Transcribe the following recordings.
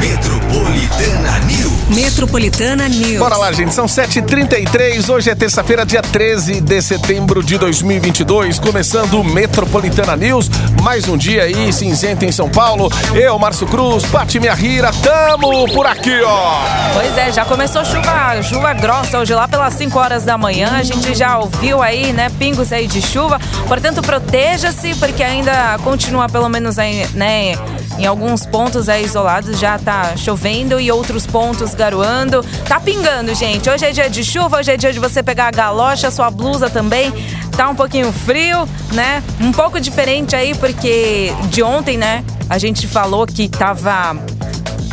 Metropolitana News. Metropolitana News. Bora lá, gente. São 7h33. Hoje é terça-feira, dia 13 de setembro de 2022. Começando o Metropolitana News. Mais um dia aí, cinzento em São Paulo. Eu, Márcio Cruz, Pati Minha Rira, tamo por aqui, ó. Pois é, já começou chuva, chuva grossa hoje lá pelas 5 horas da manhã. A gente já ouviu aí, né, pingos aí de chuva. Portanto, proteja-se, porque ainda continua pelo menos aí, né, em alguns pontos aí isolados já tá chovendo e outros pontos garoando. Tá pingando, gente. Hoje é dia de chuva, hoje é dia de você pegar a galocha, sua blusa também. Tá um pouquinho frio, né? Um pouco diferente aí, porque de ontem, né? A gente falou que tava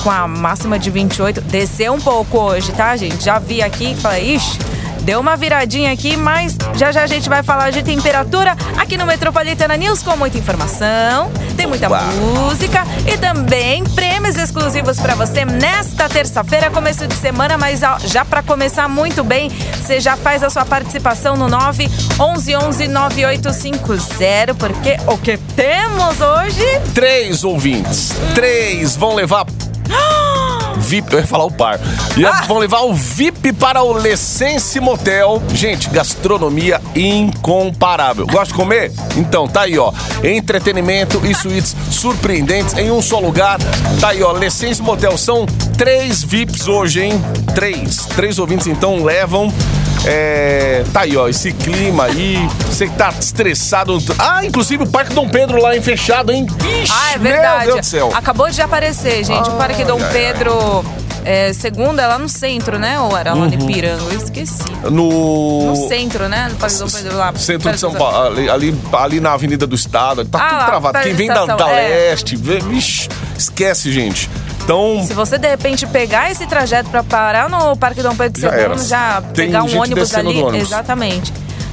com a máxima de 28. Desceu um pouco hoje, tá, gente? Já vi aqui e falei, ixi Deu uma viradinha aqui, mas já já a gente vai falar de temperatura aqui no Metropolitana News com muita informação, tem muita Opa. música e também prêmios exclusivos para você nesta terça-feira, começo de semana, mas já para começar muito bem, você já faz a sua participação no 9 11 11 9850, porque o que temos hoje? Três ouvintes. Três vão levar. VIP, eu ia falar o par. E Ah! vão levar o VIP para o Lessense Motel. Gente, gastronomia incomparável. Gosta de comer? Então, tá aí, ó. Entretenimento e suítes surpreendentes em um só lugar. Tá aí, ó. Lessense Motel. São três VIPs hoje, hein? Três. Três ouvintes, então, levam. É, tá aí, ó, esse clima aí. Você que tá estressado. Ah, inclusive o Parque Dom Pedro lá em fechado, hein? Ixi, Ah, é verdade. Meu Deus do céu. Acabou de aparecer, gente. o Parque Dom ai, ai. Pedro. É, segunda é lá no centro, né? Ou era lá Uhum. no Ipiranga? Eu esqueci. No. No centro, né? No Parque Dom Pedro lá. Centro de São Paulo, ali, ali, ali na Avenida do Estado, tá Ah, tudo lá, travado. Quem vem da, da é. leste, vixe, esquece, gente. Então, Se você de repente pegar esse trajeto pra parar no Parque Dom Pedro Já II, era. já Tem pegar um ônibus ali, ônibus. exatamente.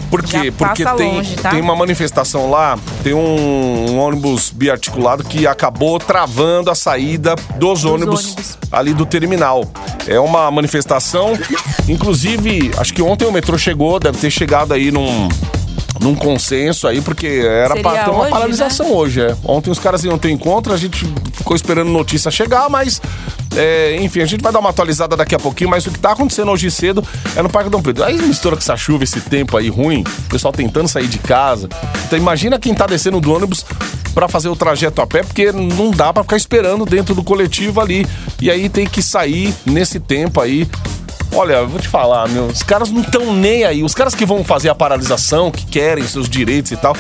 por quê? Já Porque passa tem, longe, tá? tem uma manifestação lá, tem um, um ônibus biarticulado que acabou travando a saída dos, ônibus, ônibus. ali do terminal. É uma manifestação, inclusive, acho que ontem o metrô chegou, deve ter chegado aí num. Num consenso aí, porque era Seria pra ter uma hoje, né? paralisação hoje, é. Ontem os caras iam ter encontro, a gente ficou esperando notícia chegar, mas. é, enfim, a gente vai dar uma atualizada daqui a pouquinho, mas o que tá acontecendo hoje cedo é no Parque Dom Pedro. Aí mistura com essa chuva, esse tempo aí ruim, o pessoal tentando sair de casa. Então imagina quem tá descendo do ônibus pra fazer o trajeto a pé, porque não dá pra ficar esperando dentro do coletivo ali. E aí tem que sair nesse tempo aí. Olha, eu vou te falar, meu, os caras não estão nem aí. Os caras que vão fazer a paralisação, que querem seus direitos e tal,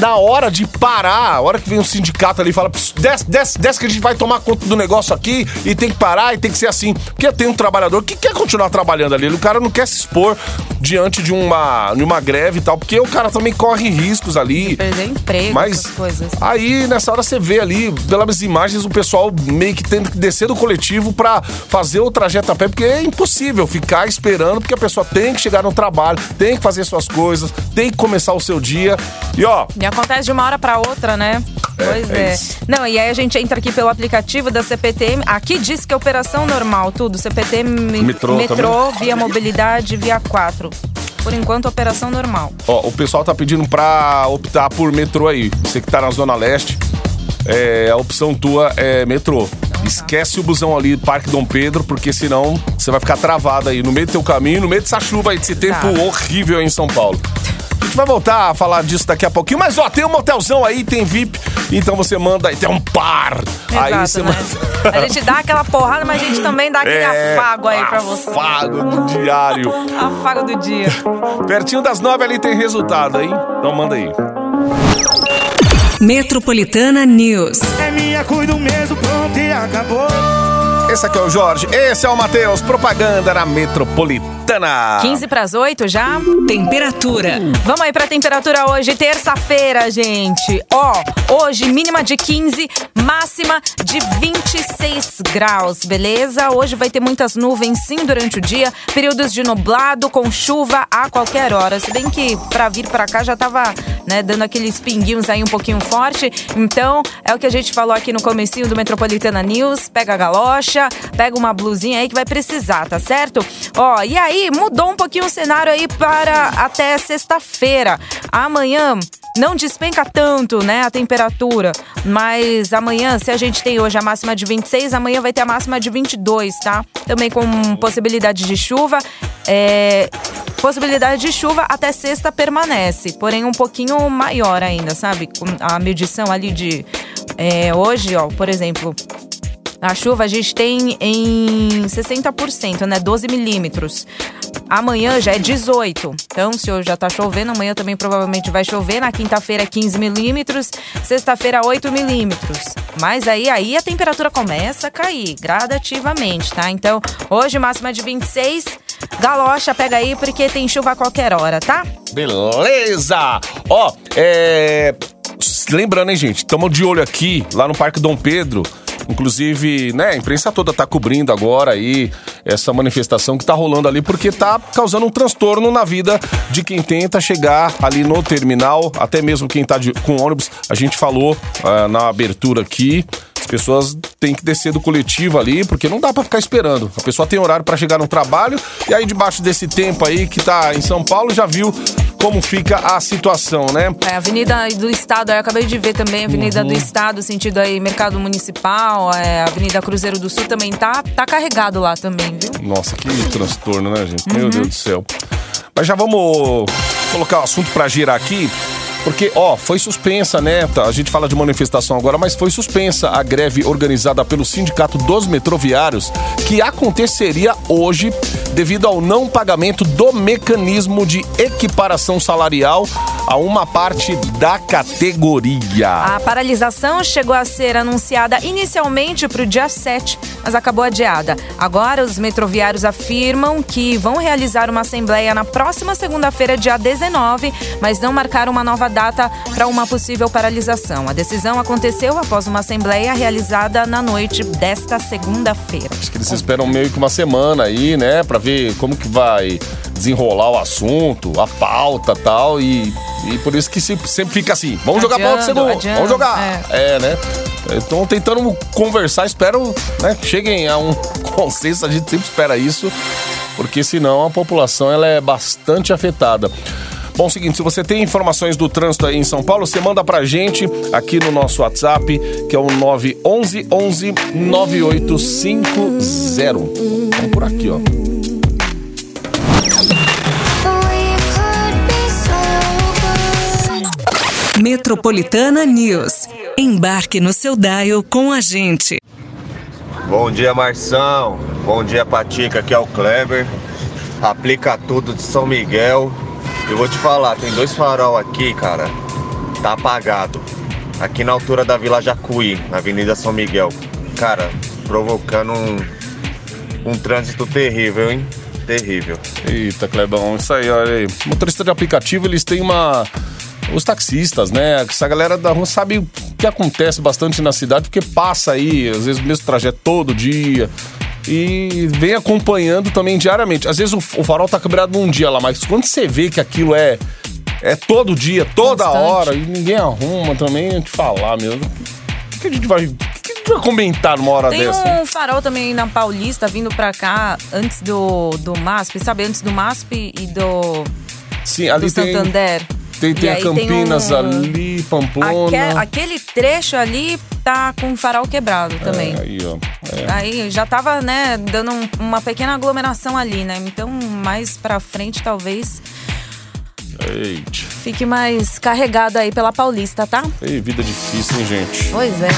na hora de parar, a hora que vem um sindicato ali e fala, "Pss, desce, desce, desce que a gente vai tomar conta do negócio aqui e tem que parar e tem que ser assim. Porque tem um trabalhador que quer continuar trabalhando ali, o cara não quer se expor diante de uma, de uma greve e tal, porque o cara também corre riscos ali. Perder emprego, Mas coisas. aí nessa hora você vê ali, pelas imagens, o pessoal meio que tendo que descer do coletivo pra fazer o trajeto a pé, porque é impossível ficar esperando, porque a pessoa tem que chegar no trabalho, tem que fazer suas coisas, tem que começar o seu dia. E ó, E acontece de uma hora pra outra, né? É, pois é é. Não, e aí a gente entra aqui pelo aplicativo da CPTM. Aqui diz que é operação normal, tudo. CPTM, Metrô metrô via mobilidade, via 4. Por enquanto, operação normal. ó, o pessoal tá pedindo pra optar por metrô aí. Você que tá na Zona Leste, é, a opção tua é metrô. Esquece o busão ali, Parque Dom Pedro, porque senão você vai ficar travado aí no meio do teu caminho, no meio dessa chuva aí, desse tempo Tá. horrível aí em São Paulo. A gente vai voltar a falar disso daqui a pouquinho, mas ó, tem um motelzão aí, tem VIP, então você manda aí, tem um par. aí Exato, você né? manda. A gente dá aquela porrada, mas a gente também dá aquele É, afago aí pra você. Afago do diário. Afago do dia. Pertinho das nove ali tem resultado, hein? Então manda aí. Metropolitana News. É minha, cuido mesmo, pronto e acabou. Esse aqui é o Jorge, esse é o Matheus, propaganda na Metropolitana. 15 pras 8 já? Temperatura. Vamos aí pra temperatura hoje, terça-feira, gente. Ó, hoje mínima de 15, máxima de 26 graus, beleza? Hoje vai ter muitas nuvens sim durante o dia, períodos de nublado com chuva a qualquer hora. Se bem que pra vir pra cá já tava, né, dando aqueles pinguinhos aí um pouquinho forte. Então, é o que a gente falou aqui no comecinho do Metropolitana News. Pega a galocha, pega uma blusinha aí que vai precisar, tá certo? Ó, e aí mudou um pouquinho o cenário aí para até sexta-feira. Amanhã não despenca tanto, né, a temperatura. Mas amanhã, se a gente tem hoje a máxima de 26, amanhã vai ter a máxima de 22, tá? Também com possibilidade de chuva. É, possibilidade de chuva até sexta permanece, porém um pouquinho maior ainda, sabe? A medição ali de é, hoje, ó, por exemplo, a chuva a gente tem em 60%, né? 12 milímetros. Amanhã já é 18. Então, se hoje já tá chovendo, amanhã também provavelmente vai chover. Na quinta-feira, 15 milímetros. Sexta-feira, 8 milímetros. Mas aí, aí a temperatura começa a cair gradativamente, tá? Então, hoje máxima de 26. Galocha, pega aí, porque tem chuva a qualquer hora, tá? Beleza! Ó, é. Lembrando, hein, gente? Estamos de olho aqui, lá no Parque Dom Pedro. Inclusive, né, a imprensa toda tá cobrindo agora aí essa manifestação que tá rolando ali, porque tá causando um transtorno na vida de quem tenta chegar ali no terminal, até mesmo quem tá de, com ônibus. A gente falou ah, na abertura aqui. As pessoas têm que descer do coletivo ali, porque não dá pra ficar esperando. A pessoa tem horário pra chegar no trabalho, e aí debaixo desse tempo aí que tá em São Paulo, já viu como fica a situação, né? É, Avenida do Estado, eu acabei de ver também, Avenida do Estado, sentido aí Mercado Municipal, é, Avenida Cruzeiro do Sul também tá, tá carregado lá também, viu? Nossa, que transtorno, né, gente? Meu Deus do céu. Mas já vamos colocar o assunto pra girar aqui. Porque, ó, foi suspensa, né? Tá, A gente fala de manifestação agora, mas foi suspensa a greve organizada pelo Sindicato dos Metroviários, que aconteceria hoje devido ao não pagamento do mecanismo de equiparação salarial a uma parte da categoria. A paralisação chegou a ser anunciada inicialmente para o dia 7, mas acabou adiada. Agora, os metroviários afirmam que vão realizar uma assembleia na próxima segunda-feira, dia 19, mas não marcaram uma nova data para uma possível paralisação. A decisão aconteceu após uma assembleia realizada na noite desta segunda-feira. Acho que eles esperam meio que uma semana aí, né, Pra ver como que vai desenrolar o assunto, a pauta tal, e, e por isso que se- sempre fica assim, vamos jogar outro Adiando, segundo, adiando, vamos jogar. É, né? Estão tentando conversar, espero né, que cheguem a um consenso, a gente sempre espera isso, porque senão a população ela é bastante afetada. Bom, seguinte, se você tem informações do trânsito aí em São Paulo, você manda pra gente aqui no nosso WhatsApp, que é o 911 11 9850. Vamos por aqui, ó. Metropolitana News. Embarque no seu dial com a gente. Bom dia, Marção. Bom dia, Patica. Aqui é o Kleber. Aplica tudo de São Miguel. Eu vou te falar, tem dois farol aqui, cara. Tá apagado. Aqui na altura da Vila Jacuí, na Avenida São Miguel. Cara, provocando um, um trânsito terrível, hein? Terrível. Eita, Clebão, isso aí, olha aí. Motorista de aplicativo, eles têm uma. Os taxistas, né? Essa galera da rua sabe o que acontece bastante na cidade, porque passa aí, às vezes, o mesmo trajeto todo dia. E vem acompanhando também diariamente. Às vezes o, o farol tá quebrado num dia lá, mas quando você vê que aquilo é. É todo dia, toda Constante. hora, e ninguém arruma também, a gente falar mesmo. O que a gente vai. O que a gente vai comentar numa hora Tem dessa? hein? um farol também na Paulista vindo pra cá antes do, do MASP, sabe? Antes do MASP e do, Sim, ali do tem. Santander. Tem, tem a Campinas um- ali, Pamplona. Aque- aquele trecho ali tá com farol quebrado também. É, aí, ó. É. Aí já tava, né, dando um- uma pequena aglomeração ali, né? Então, mais pra frente, talvez Eita. fique mais carregado aí pela Paulista, tá? Ei, vida difícil, hein, gente? Pois é.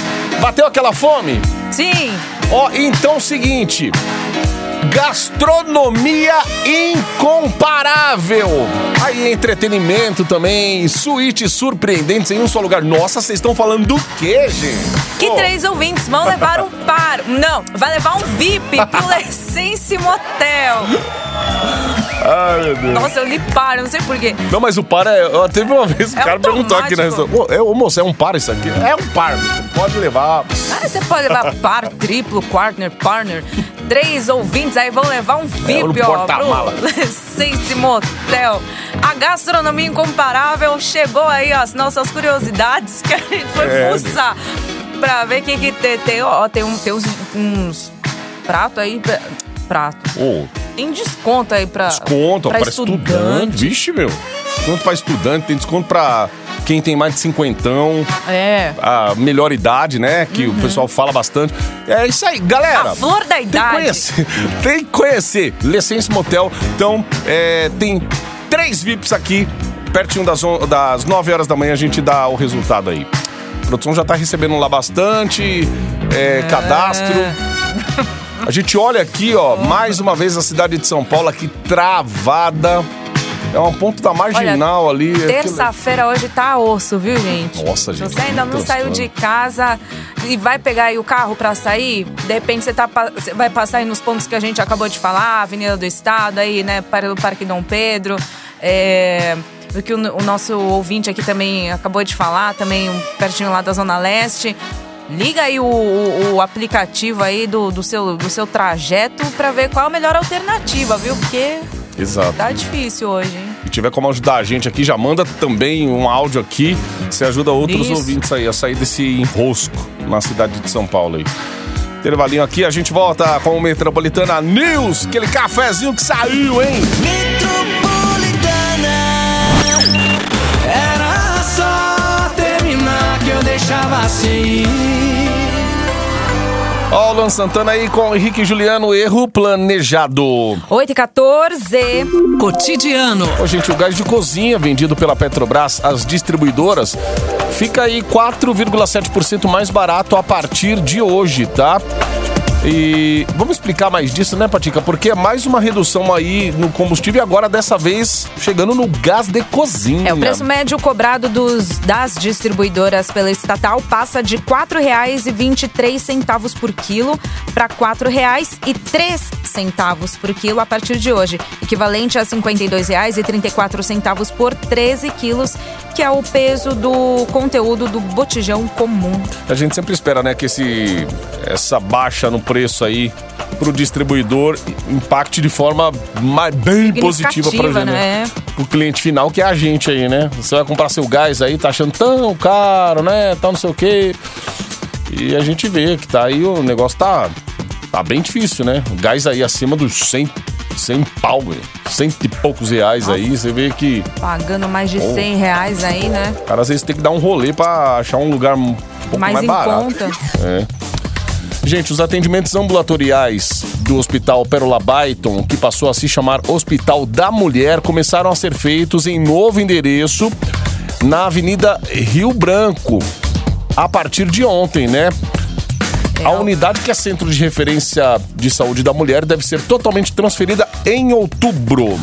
Bateu aquela fome? Sim! Ó, então é o seguinte. Gastronomia incomparável. Aí entretenimento também, suítes surpreendentes em um só lugar. Nossa, vocês estão falando do quê, gente? Que Pô, três ouvintes vão levar um par. Não, vai levar um VIP pro Lessense Motel. Ai, meu Deus. Nossa, eu li par, não sei porquê. Não, mas o par é. Teve uma vez que o É cara perguntou aqui na automático. restaurante. É, ô, moço, é um par isso aqui? É um par, pode levar. Ah, você pode levar par, triplo, partner, partner. Três ouvintes aí vão levar um no VIP, ó, porta-mala. pro Lessense Motel. A gastronomia incomparável chegou aí, ó, as nossas curiosidades que a gente foi É. fuçar pra ver o que que tem. Tem, ó, tem, um, tem uns, uns pratos aí, pra- prato. Ô, Tem desconto aí pra, desconto, ó, pra pra estudante. Vixe, meu. Desconto pra estudante, tem desconto pra quem tem mais de cinquentão, É. a melhor idade, né? Que o pessoal fala bastante. É isso aí, galera. Uhum. A flor da Tem que idade. conhecer. Tem que conhecer. Licença Motel. Então, é, tem três VIPs aqui. Pertinho das, on- das 9 horas da manhã a gente dá o resultado aí. A produção já tá recebendo lá bastante é, cadastro. A gente olha aqui, ó, mais uma vez a cidade de São Paulo aqui travada. É um ponto da marginal ali. aquilo- Terça-feira hoje tá osso, viu, gente? Nossa, Se gente, você ainda não saiu de casa e vai pegar aí o carro pra sair, de repente você, tá, você vai passar aí nos pontos que a gente acabou de falar, Avenida do Estado, aí, né, para o Parque Dom Pedro. É, o que o, o nosso ouvinte aqui também acabou de falar, também pertinho lá da Zona Leste. Liga aí o, o- o aplicativo aí do, do, seu, do seu trajeto pra ver qual a melhor alternativa, viu? Porque Exato. tá difícil hoje, hein? Se tiver como ajudar a gente aqui, já manda também um áudio aqui. Você ajuda outros Isso. ouvintes aí a sair desse enrosco na cidade de São Paulo aí. Intervalinho aqui, a gente volta com o Metropolitana News, aquele cafezinho que saiu, hein? Era só terminar que eu deixava assim. Ó, o Luan Santana aí com o Henrique e Juliano, erro planejado. 8 e 14. Cotidiano. Ô, gente, o gás de cozinha vendido pela Petrobras às distribuidoras fica aí 4,7% mais barato a partir de hoje, tá? E vamos explicar mais disso, né, Patica? Porque é mais uma redução aí no combustível e agora dessa vez chegando no gás de cozinha. É, o preço médio cobrado dos, das distribuidoras pela estatal passa de R$ 4,23 por quilo para R$ 4,03 por quilo a partir de hoje, equivalente a R$ 52,34 por 13 quilos, que é o peso do conteúdo do botijão comum. A gente sempre espera, né, que esse, essa baixa no preço aí pro distribuidor impacte de forma mais, bem positiva gente, né? né? Pro cliente final, que é a gente aí, né? Você vai comprar seu gás aí, tá achando tão caro, né? Tá não sei o quê. E a gente vê que tá aí, o negócio tá, tá bem difícil, né? O gás aí acima dos 100, 100 pau, cento e poucos reais aí, você vê que Pagando mais de Oh. 100 reais aí, né? o cara às vezes tem que dar um rolê pra achar um lugar um pouco mais, Mais em barato. conta. É. Gente, os atendimentos ambulatoriais do Hospital Pérola Byton, que passou a se chamar Hospital da Mulher, começaram a ser feitos em novo endereço na Avenida Rio Branco, a partir de ontem, né? A unidade que é centro de referência de saúde da mulher deve ser totalmente transferida em outubro.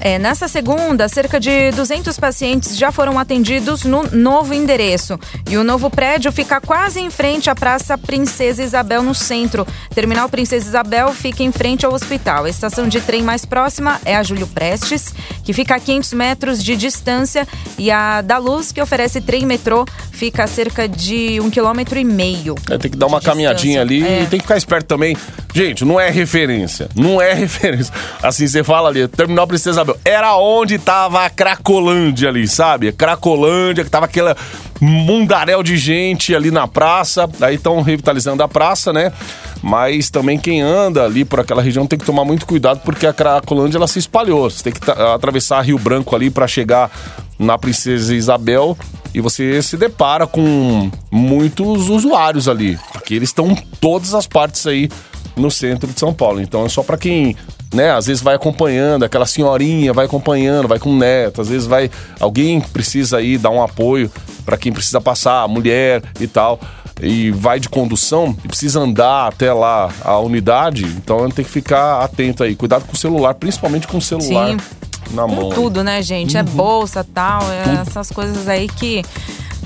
É, nessa segunda, cerca de 200 pacientes já foram atendidos no novo endereço. E o novo prédio fica quase em frente à Praça Princesa Isabel, no centro. Terminal Princesa Isabel fica em frente ao hospital. A estação de trem mais próxima é a Júlio Prestes, que fica a 500 metros de distância. E a da Luz, que oferece trem metrô, fica a cerca de um quilômetro e meio. É, tem que dar uma caminhadinha ali. É. e tem que ficar esperto também. Gente, não é referência. Não é referência. Assim, você fala ali, Terminal Princesa Era onde tava a Cracolândia ali, sabe? Cracolândia, que tava aquela mundaréu de gente ali na praça. Aí estão revitalizando a praça, né? Mas também quem anda ali por aquela região tem que tomar muito cuidado porque a Cracolândia ela se espalhou. Você tem que atravessar Rio Branco ali para chegar na Princesa Isabel e você se depara com muitos usuários ali, porque eles estão todas as partes aí no centro de São Paulo. Então é só para quem, né, às vezes vai acompanhando, aquela senhorinha vai acompanhando, vai com o neto, às vezes vai alguém precisa aí dar um apoio para quem precisa passar, a mulher e tal. E vai de condução e precisa andar até lá a unidade, então tem que ficar atento aí. Cuidado com o celular, principalmente com o celular Sim. na mão. Com tudo, né, gente? É bolsa tal, é essas coisas aí que.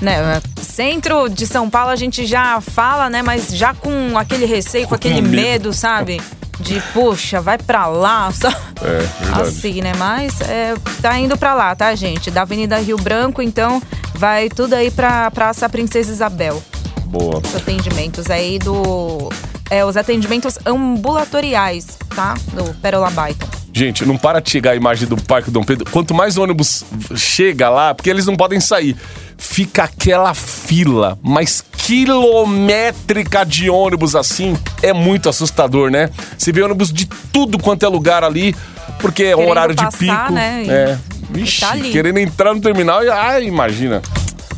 Né, centro de São Paulo a gente já fala, né? Mas já com aquele receio, com aquele medo. medo, sabe? De, puxa, vai pra lá. Só... É, verdade. Assim, né? Mas é, tá indo pra lá, tá, gente? Da Avenida Rio Branco, então vai tudo aí pra Praça Princesa Isabel. Boa. Os atendimentos aí do. É, os atendimentos ambulatoriais, tá? Do Pérola Byton. Gente, não para de chegar a imagem do Parque Dom Pedro. Quanto mais ônibus chega lá, porque eles não podem sair, fica aquela fila, mas quilométrica de ônibus assim, é muito assustador, né? Você vê ônibus de tudo quanto é lugar ali, porque é um horário de passar, pico. né? É. Vixe, tá querendo entrar no terminal e. Ai, imagina.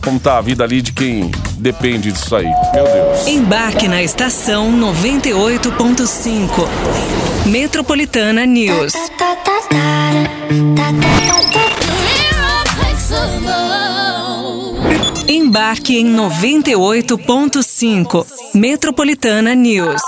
como tá a vida ali de quem depende disso aí. Meu Deus. Embarque na estação 98.5. Metropolitana News. Embarque em 98.5. Metropolitana News.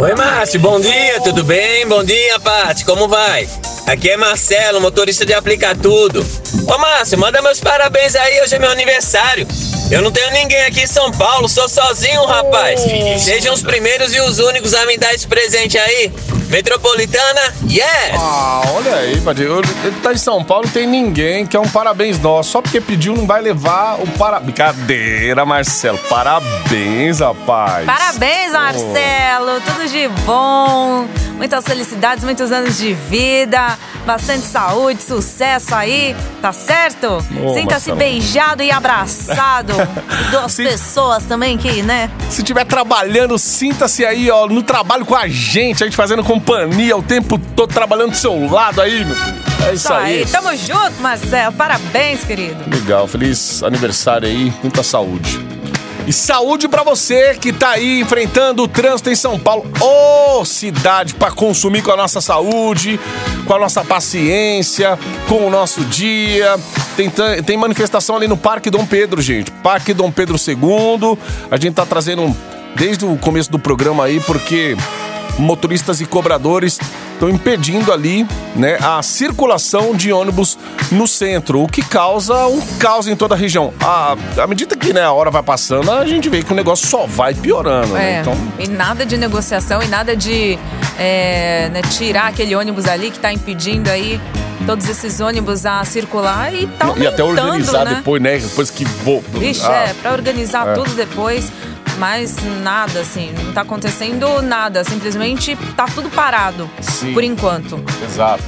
Oi, Márcio, bom dia, tudo bem? Bom dia, Paty, como vai? Aqui é Marcelo, motorista de Aplicar Tudo. Ô, Márcio, manda meus parabéns aí, hoje é meu aniversário. Eu não tenho ninguém aqui em São Paulo, sou sozinho, rapaz. Sejam os primeiros e os únicos a me dar esse presente aí. Metropolitana, yes! Ah, olha aí, Padilha. Ele tá em São Paulo, não tem ninguém que é um parabéns nosso. Só porque pediu, não vai levar o para... Brincadeira, Marcelo. Parabéns, rapaz. Parabéns, Marcelo. Tudo de bom. Muitas felicidades, muitos anos de vida. Bastante saúde, sucesso aí. Tá certo? Ô, Sinta-se beijado e abraçado. E Duas Sim. pessoas também que, né? Se estiver trabalhando, sinta-se aí, ó, no trabalho com a gente, a gente fazendo companhia o tempo todo, trabalhando do seu lado aí, meu filho. É isso aí. aí. Tamo junto, Marcelo. Parabéns, querido. Legal, feliz aniversário aí, muita saúde. E saúde pra você que tá aí enfrentando o trânsito em São Paulo. Ô, cidade pra consumir com a nossa saúde, com a nossa paciência, com o nosso dia. Tem, tem manifestação ali no Parque Dom Pedro, gente. Parque Dom Pedro II. A gente tá trazendo desde o começo do programa aí, porque motoristas e cobradores estão impedindo ali, né, a circulação de ônibus no centro, o que causa um caos em toda a região. À, à medida que né, a hora vai passando, a gente vê que o negócio só vai piorando, né? É, Então, e nada de negociação e nada de é, né, tirar aquele ônibus ali que tá impedindo aí todos esses ônibus a circular e tá e até organizar né? depois, né? Depois que vou. Vixe, ah, é, pra organizar É. tudo depois, mas nada, assim, não tá acontecendo nada, simplesmente tá tudo parado, Sim. por enquanto. Exato.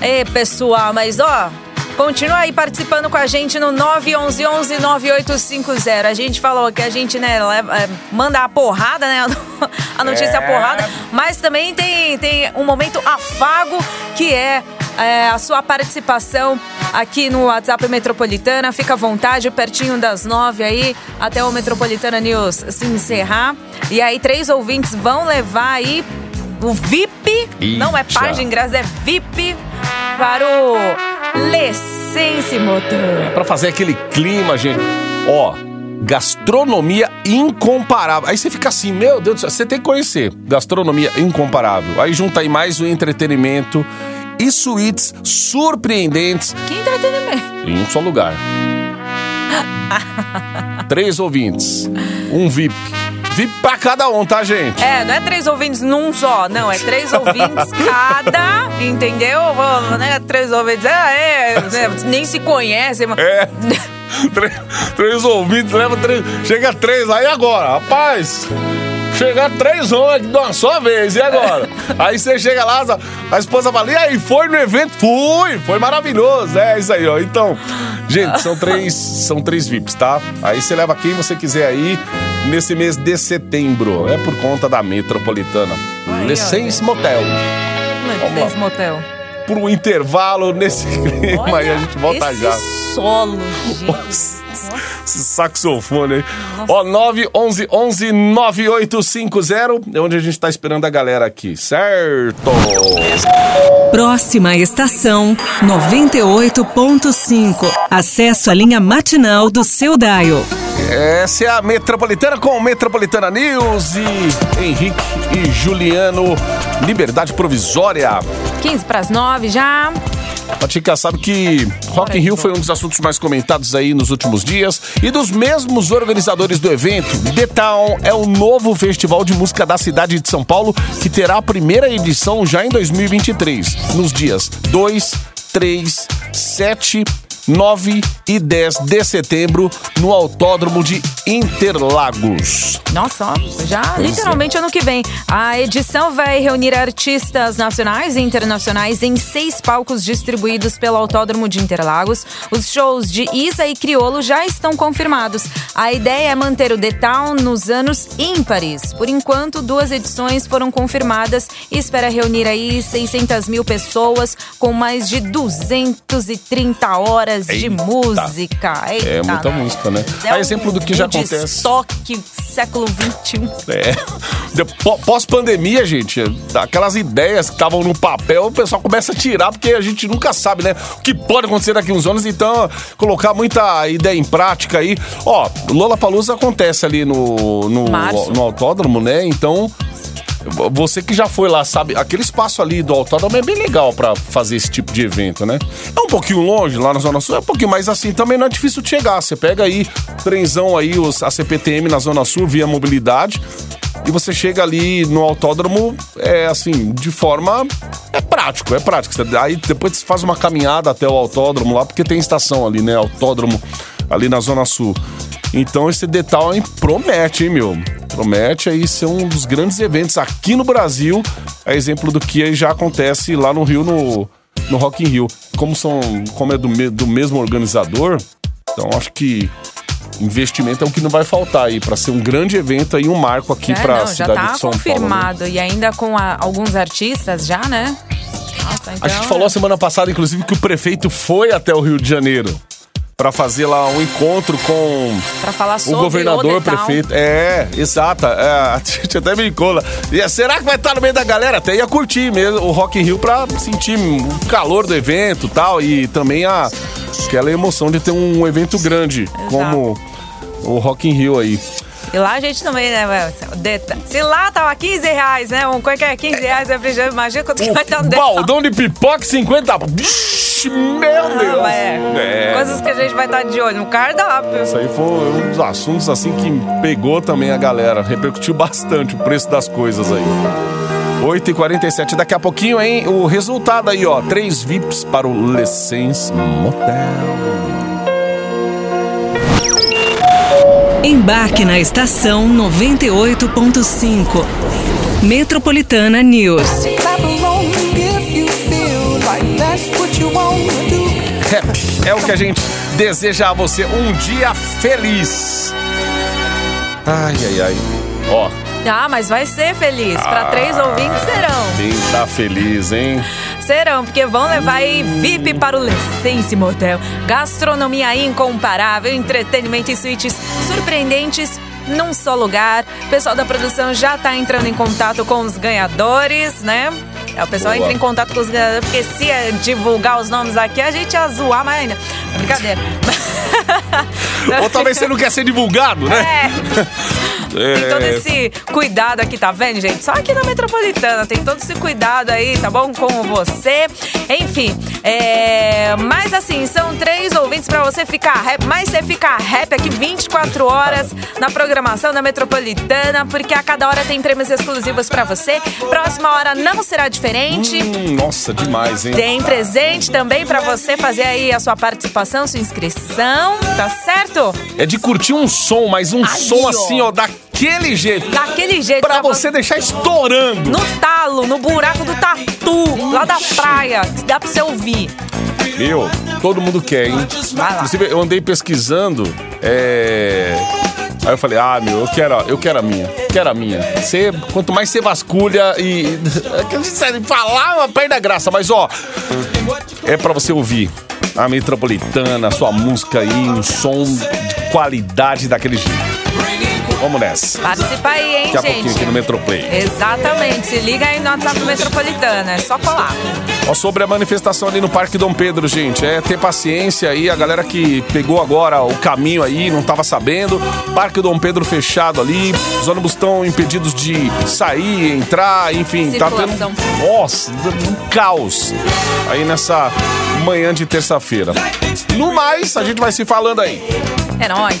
Ei, pessoal, mas ó, continua aí participando com a gente no 911-9850. A gente falou que a gente, né, leva- é, manda a porrada, né, a notícia É. a porrada, mas também tem, tem um momento afago que é, é, a sua participação aqui no WhatsApp Metropolitana. Fica à vontade, pertinho das nove aí, até o Metropolitana News se encerrar. E aí, três ouvintes vão levar aí o VIP, não é par de ingresso, é VIP para o Lessense Motor. Pra fazer aquele clima, gente. Ó, gastronomia incomparável. Aí você fica assim, meu Deus do céu, você tem que conhecer. Gastronomia incomparável. Aí junta aí mais o entretenimento e suítes surpreendentes Que entretenimento. em um só lugar. Três ouvintes, um VIP. VIP pra cada um, tá, gente? É, não é três ouvintes num só, não, é três ouvintes cada, entendeu? Né? Três ouvintes, é, é, né, nem se conhecem. mas- É. Três, três ouvintes, leva três. Chega três, aí agora, rapaz. Chega três homens de uma só vez, e agora? aí você chega lá, a esposa fala, e aí, foi no evento? Fui, foi maravilhoso. É isso aí, ó. Então, gente, são três, são três VIPs, tá? Aí você leva quem você quiser aí nesse mês de setembro. É por conta da metropolitana. Ó, Licença Motel. Lessense Motel. Por um intervalo nesse clima aí, a gente volta esse já. solo, gente. Esse saxofone aí. Ó, 911 11 9850 é onde a gente tá esperando a galera aqui, certo? Próxima estação 98.5. Acesso à linha matinal do seu Dial. Essa é a Metropolitana com Metropolitana News e Henrique e Juliano. Liberdade provisória. 15 para as 9 já. Patica sabe que Rock in Rio foi um dos assuntos mais comentados aí nos últimos dias e dos mesmos organizadores do evento. The Town é o novo festival de música da cidade de São Paulo que terá a primeira edição já em 2023, nos dias 2, 3, 7, 9 e 10 de setembro no Autódromo de Interlagos. Nossa, já Pois é. literalmente ano que vem. A edição vai reunir artistas nacionais e internacionais em seis palcos distribuídos pelo Autódromo de Interlagos. Os shows de Isa e Criolo já estão confirmados. A ideia é manter o The Town nos anos ímpares. Por enquanto, duas edições foram confirmadas e espera reunir aí 600 mil pessoas com mais de 230 horas horas de Eita. música. Eita, É muita música, né? É A exemplo do que um já acontece. Estoque século XXI. É. De- pó- Pós-pandemia, gente, aquelas ideias que estavam no papel, o pessoal começa a tirar, porque a gente nunca sabe, né? O que pode acontecer daqui uns anos, então colocar muita ideia em prática aí. Ó, Lola Palusa acontece ali no, no, no autódromo, né? Então. Você que já foi lá, sabe, aquele espaço ali do autódromo é bem legal pra fazer esse tipo de evento, né? É um pouquinho longe, lá na Zona Sul, é um pouquinho mais assim, também não é difícil de chegar. Você pega aí, trenzão aí, os, a CPTM na Zona Sul, via mobilidade, e você chega ali no autódromo, é assim, de forma. É prático, é prático. Aí depois você faz uma caminhada até o autódromo lá, porque tem estação ali, né? Autódromo ali na Zona Sul. Então esse detalhe promete, hein, meu? Promete aí ser um dos grandes eventos aqui no Brasil. É exemplo do que já acontece lá no Rio, no, no Rock in Rio. Como, são, como é do, me- do mesmo organizador, então acho que investimento é o que não vai faltar aí para ser um grande evento aí, um marco aqui É, para a já cidade tá de São Paulo. né? confirmado. E ainda com a- alguns artistas já, né? Nossa, então, A gente falou semana passada, inclusive, que o prefeito foi até o Rio de Janeiro para fazer lá um encontro com Pra falar o sobre governador, o o prefeito. É, exata. É, a gente até brincou lá. E, será que vai estar no meio da galera? Até ia curtir mesmo o Rock in Rio pra sentir o calor do evento e tal. E também a, aquela emoção de ter um evento grande como o Rock in Rio aí. E lá a gente também, né? Se lá tava 15 reais, né? Um coisa que é 15 reais, refrigerante, imagina quanto que vai estar no O baldão de pipoca, 50. Vixe, meu Deus! É. É. Coisas que a gente vai estar de olho no cardápio. Isso aí foi um dos assuntos assim que pegou também a galera. Repercutiu bastante o preço das coisas aí. 8h47, daqui a pouquinho, hein? O resultado aí, ó. Três VIPs para o Lessens Motel. Embarque na estação 98.5. Metropolitana News. Rap é o que a gente deseja a você. Um dia feliz. Ai, ai, ai. Ó, Ah, mas vai ser feliz. Pra três ouvintes serão. quem tá feliz, hein? Serão, porque vão levar aí VIP para o Lessense Motel. Gastronomia incomparável, entretenimento e suítes surpreendentes num só lugar. O pessoal da produção já tá entrando em contato com os ganhadores, né? É, O pessoal Boa. entra em contato com os ganhadores, porque se é divulgar os nomes aqui, a gente ia zoar, mas ainda. Brincadeira. Ou talvez você não quer ser divulgado, né? É. Tem todo É. esse cuidado aqui, tá vendo, gente? Só aqui na Metropolitana tem todo esse cuidado aí, tá bom? Com você. Enfim, é... mas assim, são três ouvintes pra você ficar rap, mas você ficar rap aqui 24 horas na programação da Metropolitana, porque a cada hora tem prêmios exclusivos pra você. Próxima hora não será diferente. Hum, nossa, demais, hein? Tem presente também pra você fazer aí a sua participação, sua inscrição, tá certo? É de curtir um som, mas um som ó. assim, ó, daquele jeito. Daquele jeito. Pra você deixar estourando. no talo, no buraco do tatu, lá da praia, dá pra você ouvir. Meu, todo mundo quer, hein? Inclusive, eu andei pesquisando. É... Aí eu falei, ah, meu, eu quero, eu quero a minha. Quero a minha. Você, quanto mais você vasculha e. É falar uma perda graça, mas ó. É pra você ouvir a metropolitana, a sua música aí, um som de qualidade daquele jeito. Vamos nessa. Participa aí, hein, Daqui a pouquinho gente? aqui no Metroplay. Exatamente. Se liga aí no WhatsApp do Metropolitana. É só colar. Ó, sobre a manifestação ali no Parque Dom Pedro, gente, é ter paciência aí, a galera que pegou agora o caminho aí, não tava sabendo, Parque Dom Pedro fechado ali, os ônibus estão impedidos de sair, entrar, enfim, tá tendo, Circulação. nossa, um caos aí nessa manhã de terça-feira. No mais, a gente vai se falando aí. É nóis.